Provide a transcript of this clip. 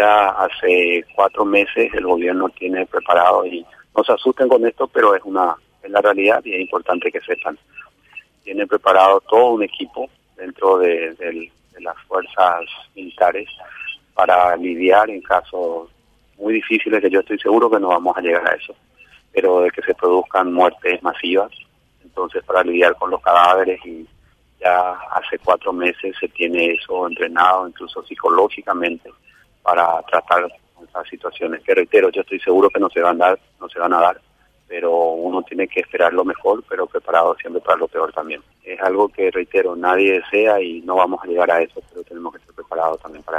ya hace cuatro meses el gobierno tiene preparado y no se asusten con esto, pero es una es la realidad y es importante que sepan. Tiene preparado todo un equipo dentro de, de las fuerzas militares para lidiar en casos muy difíciles que yo estoy seguro que no vamos a llegar a eso, pero de que se produzcan muertes masivas, entonces para lidiar con los cadáveres y ya hace cuatro meses se tiene eso entrenado incluso psicológicamente para tratar estas situaciones. Que reitero yo estoy seguro que no se van a dar no se van a dar pero uno tiene que esperar lo mejor pero preparado siempre para lo peor también. Es algo que reitero nadie desea y no vamos a llegar a eso pero tenemos que estar preparados también para eso